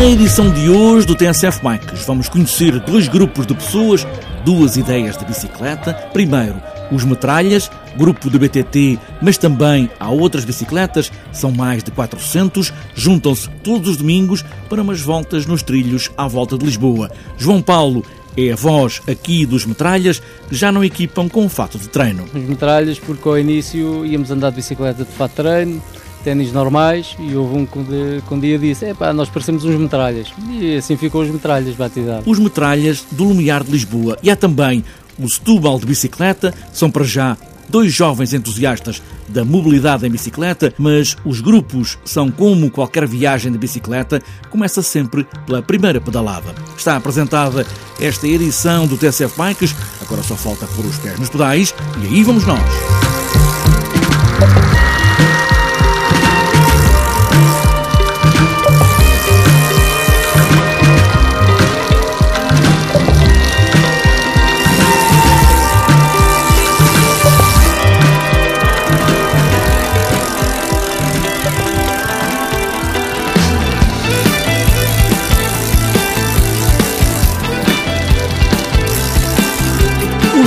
Na edição de hoje do TSF Bikes, vamos conhecer dois grupos de pessoas, duas ideias de bicicleta. Primeiro, os metralhas, grupo de BTT, mas também há outras bicicletas, são mais de 400, juntam-se todos os domingos para umas voltas nos trilhos à volta de Lisboa. João Paulo é a voz aqui dos metralhas, que já não equipam com fato de treino. Os metralhas, porque ao início íamos andar de bicicleta de fato de treino, ténis normais e houve um que um dia disse, é pá, nós parecemos uns metralhas. E assim ficou os metralhas batizados. Os metralhas do Lumiar de Lisboa e há também o Setúbal de bicicleta, são para já dois jovens entusiastas da mobilidade em bicicleta, mas os grupos são como qualquer viagem de bicicleta, começa sempre pela primeira pedalada. Está apresentada esta edição do TSF Bikes, agora só falta pôr os pés nos pedais e aí vamos nós.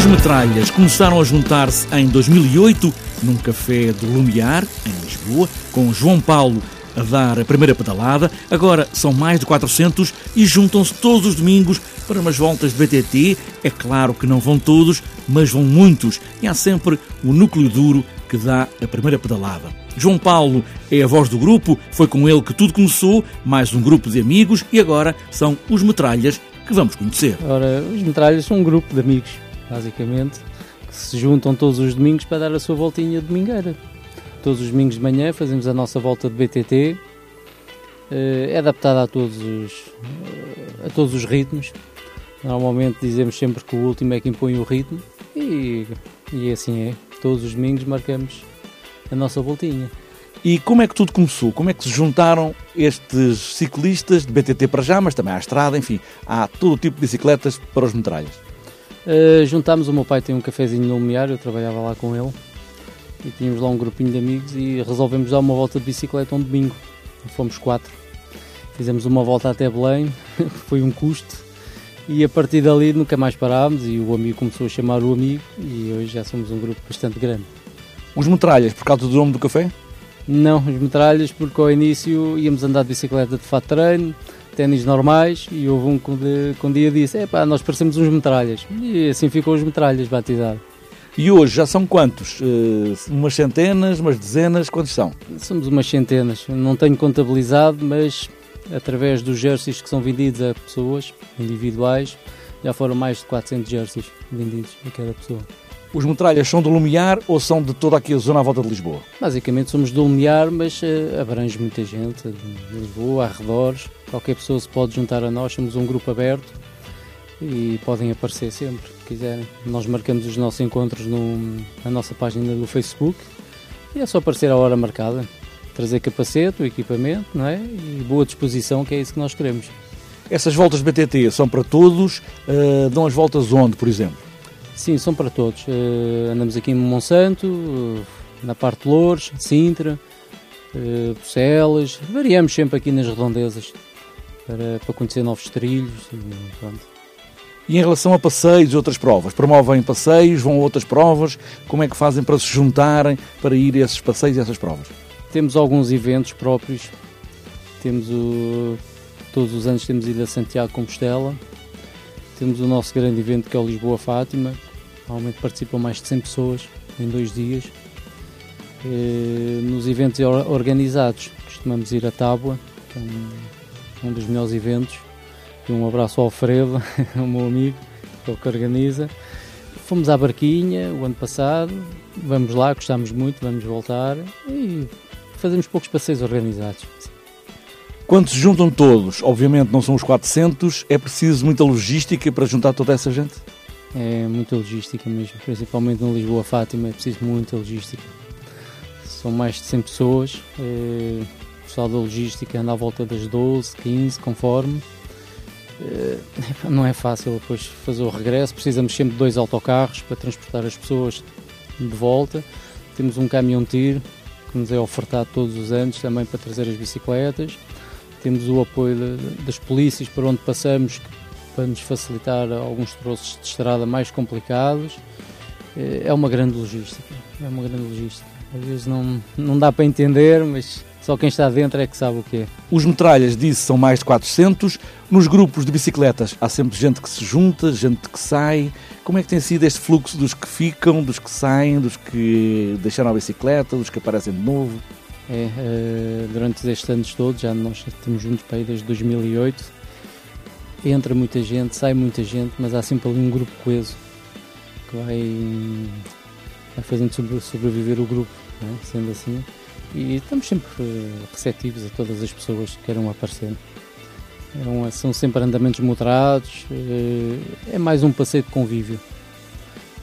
Os metralhas começaram a juntar-se em 2008 num café do Lumiar, em Lisboa, com João Paulo a dar a primeira pedalada. Agora são mais de 400 e juntam-se todos os domingos para umas voltas de BTT. É claro que não vão todos, mas vão muitos. E há sempre o núcleo duro que dá a primeira pedalada. João Paulo é a voz do grupo, foi com ele que tudo começou, mais um grupo de amigos e agora são os metralhas que vamos conhecer. Ora, os metralhas são um grupo de amigos basicamente, que se juntam todos os domingos para dar a sua voltinha domingueira. Todos os domingos de manhã fazemos a nossa volta de BTT, eh, é adaptada a todos os, eh, a todos os ritmos. Normalmente dizemos sempre que o último é que impõe o ritmo e, e assim é. Todos os domingos marcamos a nossa voltinha. E como é que tudo começou? Como é que se juntaram estes ciclistas de BTT para já, mas também à estrada, enfim, há todo tipo de bicicletas para os metralhas? Uh, juntámos, o meu pai tem um cafezinho no Lumiar, eu trabalhava lá com ele e tínhamos lá um grupinho de amigos e resolvemos dar uma volta de bicicleta um domingo. Fomos quatro. Fizemos uma volta até Belém, foi um custo e a partir dali nunca mais parámos e o amigo começou a chamar o amigo e hoje já somos um grupo bastante grande. Os metralhas, por causa do nome do café? Não, os metralhas porque ao início íamos andar de bicicleta de fato treino, ténis normais e houve um que um dia disse, é pá, nós parecemos uns metralhas. E assim ficou os metralhas batizado. E hoje já são quantos? Uh, umas centenas, umas dezenas, quantos são? Somos umas centenas, não tenho contabilizado, mas através dos jerseys que são vendidos a pessoas individuais, já foram mais de 400 jerseys vendidos a cada pessoa. Os metralhas são do Lumiar ou são de toda aqui a zona à volta de Lisboa? Basicamente somos do Lumiar, mas uh, abrange muita gente, de Lisboa, arredores. Qualquer pessoa se pode juntar a nós, somos um grupo aberto e podem aparecer sempre que quiserem. Nós marcamos os nossos encontros no, na nossa página do Facebook e é só aparecer a hora marcada. Trazer capacete, o equipamento, não é? E boa disposição, que é isso que nós queremos. Essas voltas BTT são para todos? Uh, dão as voltas onde, por exemplo? Sim, são para todos. Uh, andamos aqui em Monsanto, uh, na parte de Louros, Sintra, uh, Bucelas, variamos sempre aqui nas redondezas para, para conhecer novos trilhos e pronto. E em relação a passeios e outras provas? Promovem passeios, vão a outras provas? Como é que fazem para se juntarem para ir a esses passeios e essas provas? Temos alguns eventos próprios. Temos o, todos os anos temos ido a Santiago Compostela, temos o nosso grande evento que é o Lisboa Fátima. Normalmente participam mais de 100 pessoas em dois dias. Eh, nos eventos organizados, costumamos ir a Tábua, que é um, dos melhores eventos. E um abraço ao Alfredo, o meu amigo, que é o que organiza. Fomos à Barquinha o ano passado, vamos lá, gostamos muito, vamos voltar e fazemos poucos passeios organizados. Quando se juntam todos, obviamente não são os 400, é preciso muita logística para juntar toda essa gente? É muita logística mesmo, principalmente no Lisboa Fátima, é preciso muita logística. São mais de 100 pessoas, é, o pessoal da logística anda à volta das 12, 15, conforme. É, não é fácil depois fazer o regresso, precisamos sempre de dois autocarros para transportar as pessoas de volta. Temos um caminhão tiro que nos é ofertado todos os anos também para trazer as bicicletas temos o apoio de, das polícias para onde passamos para nos facilitar alguns troços de estrada mais complicados. É uma grande logística, é uma grande logística. Às vezes não, não dá para entender, mas só quem está dentro é que sabe o que é. Os metralhas, disse, são mais de 400. Nos grupos de bicicletas há sempre gente que se junta, gente que sai. Como é que tem sido este fluxo dos que ficam, dos que saem, dos que deixaram a bicicleta, dos que aparecem de novo? É, uh, durante estes anos todos, já nós estamos juntos para aí desde 2008. Entra muita gente, sai muita gente, mas há sempre ali um grupo coeso que vai, vai fazendo sobreviver o grupo, é? sendo assim e estamos sempre receptivos a todas as pessoas que queiram aparecer. É são sempre andamentos moderados, eh, é mais um passeio de convívio.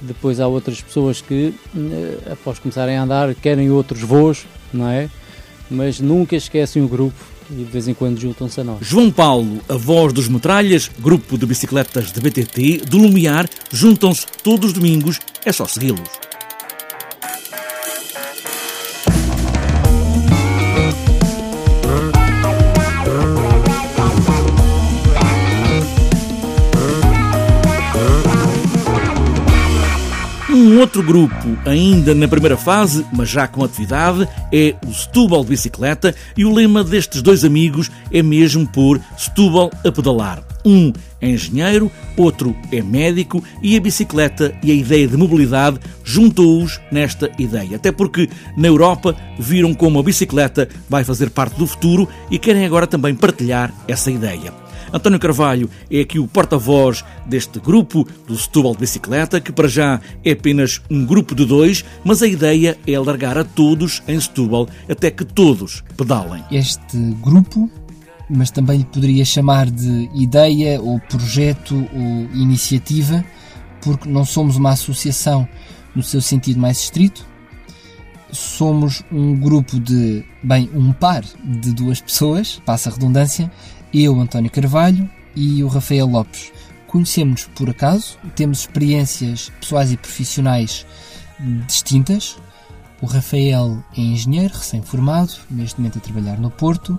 Depois há outras pessoas que, eh, após começarem a andar, querem outros voos, não é? Mas nunca esquecem o grupo e de vez em quando juntam-se a nós. João Paulo, a voz dos Metralhas, grupo de bicicletas de BTT, do Lumiar, juntam-se todos os domingos, é só segui-los. Um outro grupo, ainda na primeira fase, mas já com atividade, é o Setúbal de Bicicleta e o lema destes dois amigos é mesmo por Setúbal a pedalar. Um é engenheiro, outro é médico e a bicicleta e a ideia de mobilidade juntou-os nesta ideia. Até porque na Europa viram como a bicicleta vai fazer parte do futuro e querem agora também partilhar essa ideia. António Carvalho é aqui o porta-voz deste grupo do Setúbal de Bicicleta, que para já é apenas um grupo de dois, mas a ideia é alargar a todos em Setúbal até que todos pedalem. Este grupo mas também poderia chamar de ideia ou projeto ou iniciativa, porque não somos uma associação no seu sentido mais estrito. Somos um grupo de, bem, um par de duas pessoas, passa a redundância, eu, António Carvalho, e o Rafael Lopes. Conhecemos-nos por acaso, temos experiências pessoais e profissionais distintas. O Rafael é engenheiro, recém-formado, neste momento a trabalhar no Porto,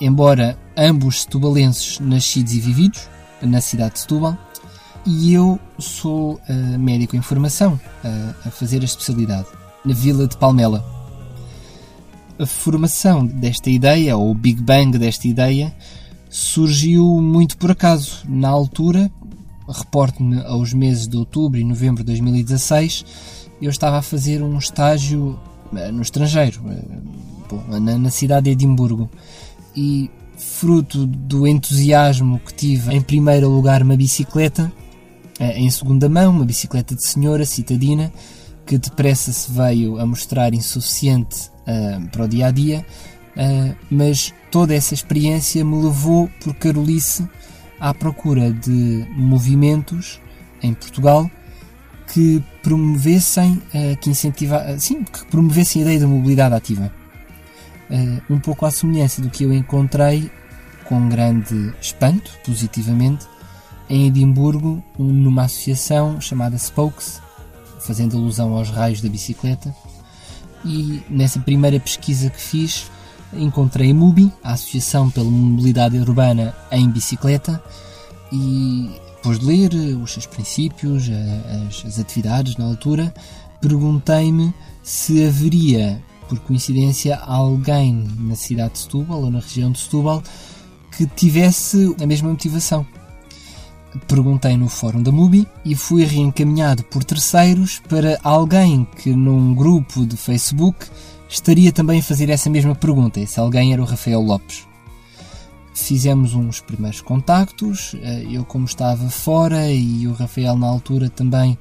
embora ambos setubalenses nascidos e vividos na cidade de Setúbal, e eu sou uh, médico em formação, uh, a fazer a especialidade, na vila de Palmela. A formação desta ideia, ou o Big Bang desta ideia, surgiu muito por acaso. Na altura, reporto-me aos meses de outubro e novembro de 2016, eu estava a fazer um estágio eh, no estrangeiro, eh, na cidade de Edimburgo. E fruto do entusiasmo que tive, em primeiro lugar, uma bicicleta, eh, em segunda mão, uma bicicleta de senhora citadina, que depressa se veio a mostrar insuficiente para o dia a dia Uh, mas toda essa experiência me levou por Carolice à procura de movimentos em Portugal que promovessem, uh, que incentivar, sim, que promovessem a ideia da mobilidade ativa. Uh, um pouco à semelhança do que eu encontrei com grande espanto, positivamente, em Edimburgo, numa associação chamada Spokes, fazendo alusão aos raios da bicicleta. E nessa primeira pesquisa que fiz, encontrei a MUBI, a Associação pela Mobilidade Urbana em Bicicleta, e depois de ler os seus princípios, as, as atividades na altura, perguntei-me se haveria, por coincidência, alguém na cidade de Setúbal ou na região de Setúbal que tivesse a mesma motivação. Perguntei no fórum da MUBI e fui reencaminhado por terceiros para alguém que num grupo de Facebook estaria também a fazer essa mesma pergunta, se alguém era o Rafael Lopes. Fizemos uns primeiros contactos, eh, eu como estava fora e o Rafael na altura também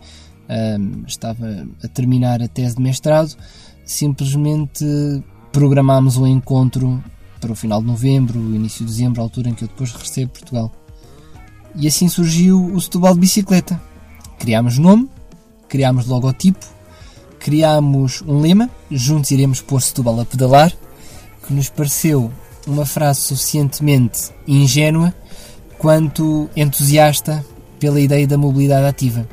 ehm, estava a terminar a tese de mestrado, simplesmente programámos um encontro para o final de novembro, início de dezembro, a altura em que eu depois recebo Portugal. E assim surgiu o Setúbal de Bicicleta. Criámos nome, criámos logotipo, criámos um lema, juntos iremos pôr Setúbal a pedalar, que nos pareceu uma frase suficientemente ingênua quanto entusiasta pela ideia da mobilidade ativa.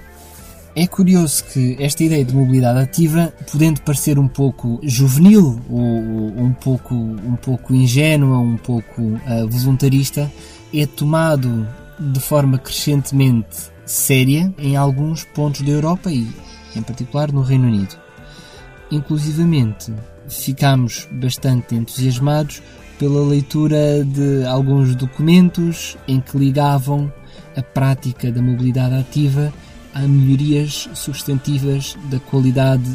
É curioso que esta ideia de mobilidade ativa, podendo parecer um pouco juvenil, ou um pouco, um pouco ingênua, um pouco uh, voluntarista, é tomado de forma crescentemente séria em alguns pontos da Europa e, em particular, no Reino Unido. Inclusivamente, ficámos bastante entusiasmados pela leitura de alguns documentos em que ligavam a prática da mobilidade ativa a melhorias substantivas da qualidade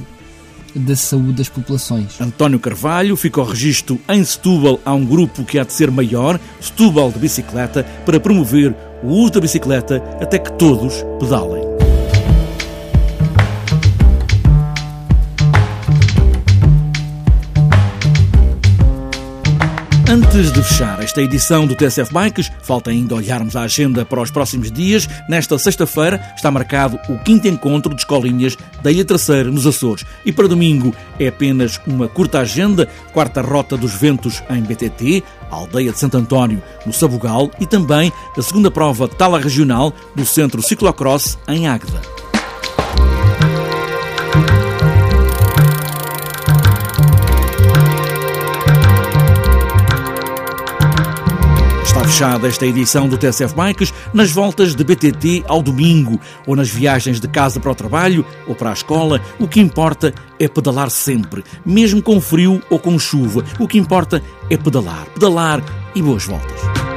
da saúde das populações. António Carvalho fica ao registro em Setúbal há um grupo que há de ser maior, Setúbal de Bicicleta, para promover o uso da bicicleta até que todos pedalem. Antes de fechar esta edição do TSF Bikes, falta ainda olharmos a agenda para os próximos dias. Nesta sexta-feira está marcado o quinto encontro de escolinhas da Ilha Terceira, nos Açores. E para domingo é apenas uma curta agenda, quarta rota dos ventos em BTT, a aldeia de Santo António, no Sabugal, e também a segunda prova tala regional do Centro Ciclocross em Águeda. Fechada esta edição do TSF Bikes nas voltas de BTT ao domingo ou nas viagens de casa para o trabalho ou para a escola. O que importa é pedalar sempre, mesmo com frio ou com chuva. O que importa é pedalar, pedalar e boas voltas.